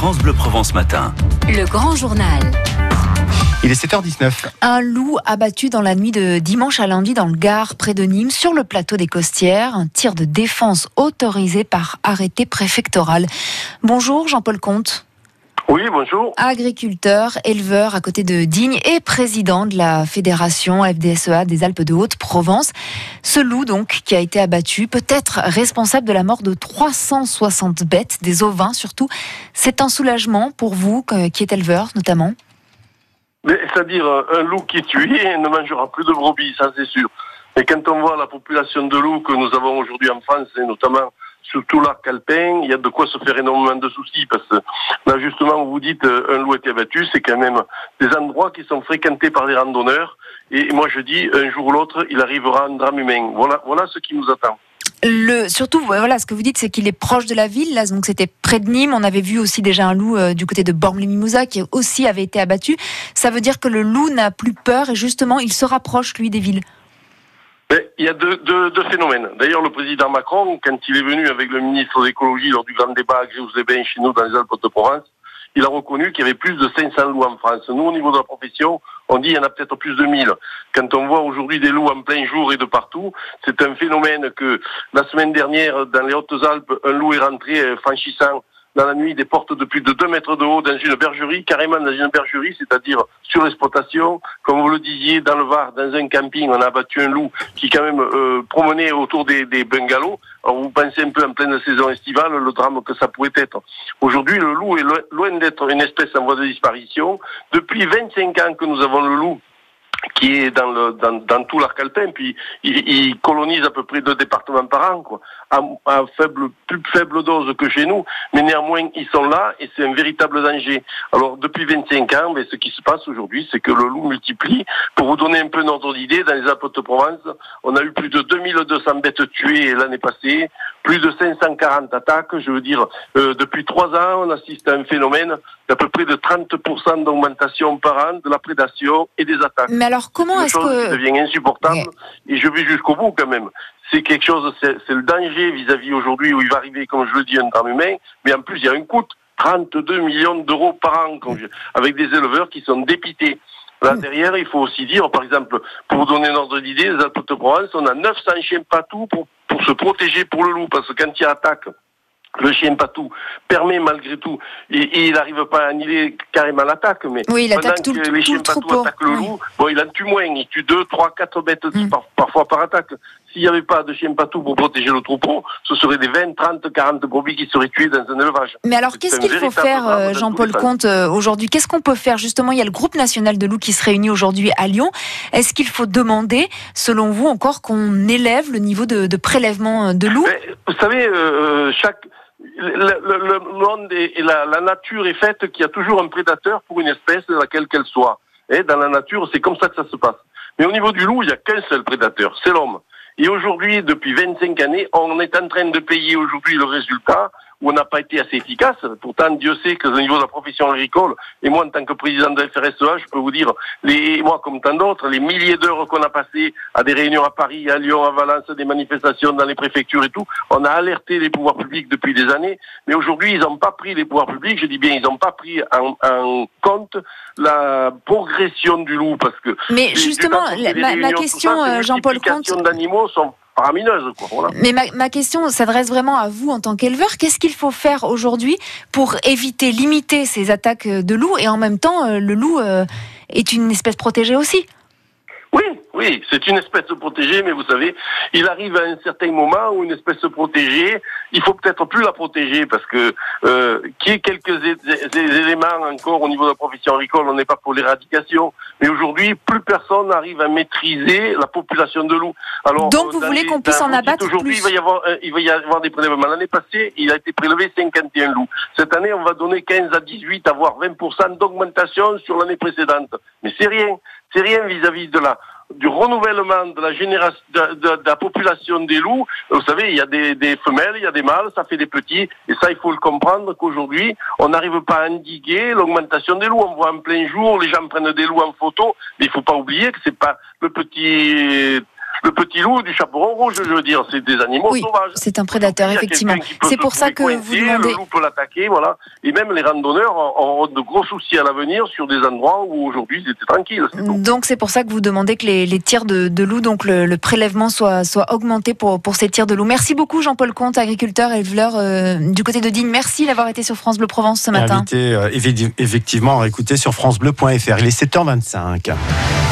France Bleu Provence Matin. Le grand journal. Il est 7h19. Un loup abattu dans la nuit de dimanche à lundi dans le Gard, près de Nîmes, sur le plateau des Costières. Un tir de défense autorisé par arrêté préfectoral. Bonjour Jean-Paul Comte. Oui, bonjour. Agriculteur, éleveur à côté de Digne et président de la fédération FDSEA des Alpes de Haute-Provence. Ce loup, donc, qui a été abattu, peut être responsable de la mort de 360 bêtes, des ovins surtout. C'est un soulagement pour vous, qui êtes éleveur notamment C'est-à-dire, un loup qui est tué ne mangera plus de brebis, ça c'est sûr. Mais quand on voit la population de loups que nous avons aujourd'hui en France, et notamment sur tout l'arc alpin, il y a de quoi se faire énormément de soucis parce que là justement vous dites euh, un loup a été abattu, c'est quand même des endroits qui sont fréquentés par les randonneurs et moi je dis un jour ou l'autre il arrivera un drame humain. Voilà, ce qui nous attend. Surtout, voilà, ce que vous dites, c'est qu'il est proche de la ville. Donc c'était près de Nîmes. On avait vu aussi déjà un loup euh, du côté de Bormes-les-Mimosas qui aussi avait été abattu. Ça veut dire que le loup n'a plus peur et justement, il se rapproche lui des villes. Il y a deux, deux, deux phénomènes. D'ailleurs, le président Macron, quand il est venu avec le ministre de l'écologie lors du grand débat à Gréoux-les-Bains chez nous dans les Alpes de Provence, il a reconnu qu'il y avait plus de 500 loups en France. Nous, au niveau de la profession, on dit qu'il y en a peut-être plus de 1000. Quand on voit aujourd'hui des loups en plein jour et de partout, c'est un phénomène que la semaine dernière, dans les Hautes-Alpes, un loup est rentré euh, franchissant dans la nuit des portes de plus de 2 mètres de haut dans une bergerie, carrément dans une bergerie, c'est-à-dire sur l'exploitation. Comme vous le disiez, dans le Var, dans un camping, on a abattu un loup qui quand même euh, promenait autour des, bungalows. Alors vous pensez un peu en pleine saison estivale le drame que ça pourrait être. Aujourd'hui, le loup est loin d'être une espèce en voie de disparition. Depuis 25 ans que nous avons le loup qui est dans, le, dans, dans tout l'arc alpin, puis il, il, colonise à peu près deux départements par an, quoi, à, à, faible, plus faible dose que chez nous, mais néanmoins ils sont là et c'est un véritable danger. Alors depuis 25 ans, mais ce qui se passe aujourd'hui, c'est que le loup multiplie. Pour vous donner un peu notre idée, dans les Alpes de Provence, on a eu plus de 2200 bêtes tuées l'année passée, plus de 540 attaques. Je veux dire, euh, depuis trois ans, on assiste à un phénomène d'à peu près de 30% d'augmentation par an de la prédation et des attaques. Mais alors, comment est-ce que... Qui devient insupportable, et je vais jusqu'au bout quand même. C'est quelque chose, c'est le danger vis-à-vis aujourd'hui où il va arriver, comme je le dis, un drame humain, mais en plus, il y a un coût 32 millions d'euros par an, avec des éleveurs qui sont dépités. Là, derrière, il faut aussi dire, par exemple, pour vous donner un ordre d'idée, les Alpes de Provence, on a 900 chiens patous pour, pour se protéger pour le loup, parce que quand il attaque, le chien patou permet malgré tout, et, il n'arrive pas à annihiler carrément l'attaque, mais oui, il attaque tout, que tout, les chiens le patous troupeau. attaquent le Oui. loup, bon, il en tue moins, il tue deux, trois, quatre bêtes Mm. par- parfois par attaque. S'il n'y avait pas de chien patou pour protéger le troupeau, ce serait des 20, 30, 40 brebis qui seraient tuées dans un élevage. Mais alors, qu'est-ce qu'il faut faire, euh, Jean-Paul. Comte, euh, aujourd'hui? Qu'est-ce qu'on peut faire? Justement, il y a le groupe national de loups qui se réunit aujourd'hui à Lyon. Est-ce qu'il faut demander, selon vous, encore qu'on élève le niveau de, de prélèvement euh, de loups? Mais, vous savez, euh, chaque le, monde et la nature est faite qu'il y a toujours un prédateur pour une espèce, laquelle qu'elle soit. Et dans la nature, c'est comme ça que ça se passe. Mais au niveau du loup, il n'y a qu'un seul prédateur, c'est l'homme. Et aujourd'hui, depuis 25 années, on est en train de payer aujourd'hui le résultat où on n'a pas été assez efficace. Pourtant, Dieu sait que au niveau de la profession agricole, et moi en tant que président de la FRSEA, je peux vous dire, les, moi comme tant d'autres, les milliers d'heures qu'on a passées à des réunions à Paris, à Lyon, à Valence, des manifestations dans les préfectures et tout, on a alerté les pouvoirs publics depuis des années, mais aujourd'hui, ils n'ont pas pris, les pouvoirs publics, je dis bien, ils n'ont pas pris en, en compte la progression du loup, parce que... Mais justement, la- ma, ma question, euh, Jean-Paul Comte, d'animaux sont faramineuses, quoi, voilà. mais ma, ma question s'adresse vraiment à vous en tant qu'éleveur. Qu'est-ce qu'il faut faire aujourd'hui pour éviter, limiter ces attaques de loups et en même temps, euh, le loup euh, est une espèce protégée aussi? Oui, oui, c'est une espèce protégée, mais vous savez, il arrive à un certain moment où une espèce protégée, il faut peut-être plus la protéger parce que euh, qu'il y ait quelques éléments encore au niveau de la profession agricole, on n'est pas pour l'éradication, mais aujourd'hui, plus personne n'arrive à maîtriser la population de loups. Alors, Donc, vous voulez qu'on puisse en abattre Aujourd'hui, il va y avoir, euh, il va y avoir des prélèvements. L'année passée, il a été prélevé 51 loups. Cette année, on va donner 15 à 18, à voire 20% d'augmentation sur l'année précédente. Mais c'est rien. C'est rien vis-à-vis de la du renouvellement de la génération de, la population des loups. Vous savez, il y a des, des femelles, il y a des mâles, ça fait des petits, et ça il faut le comprendre qu'aujourd'hui on n'arrive pas à endiguer l'augmentation des loups. On voit en plein jour, les gens prennent des loups en photo, mais il faut pas oublier que c'est pas le petit le petit loup du chaperon rouge, je veux dire. C'est des animaux Oui, sauvages. c'est un prédateur, effectivement. C'est pour ça que vous demandez. Le loup peut l'attaquer, voilà. Et même les randonneurs auront de gros soucis à l'avenir sur des endroits où aujourd'hui ils étaient tranquilles. Donc c'est pour ça que vous demandez que les, les tirs de, de loup, donc le, le prélèvement soit, soit augmenté pour, pour ces tirs de loup. Merci beaucoup Jean-Paul Comte, agriculteur et éleveur euh, du côté de Digne. Merci d'avoir été sur France Bleu Provence ce matin. Invité euh, effectivement à écouter sur FranceBleu.fr. Il est 7h25.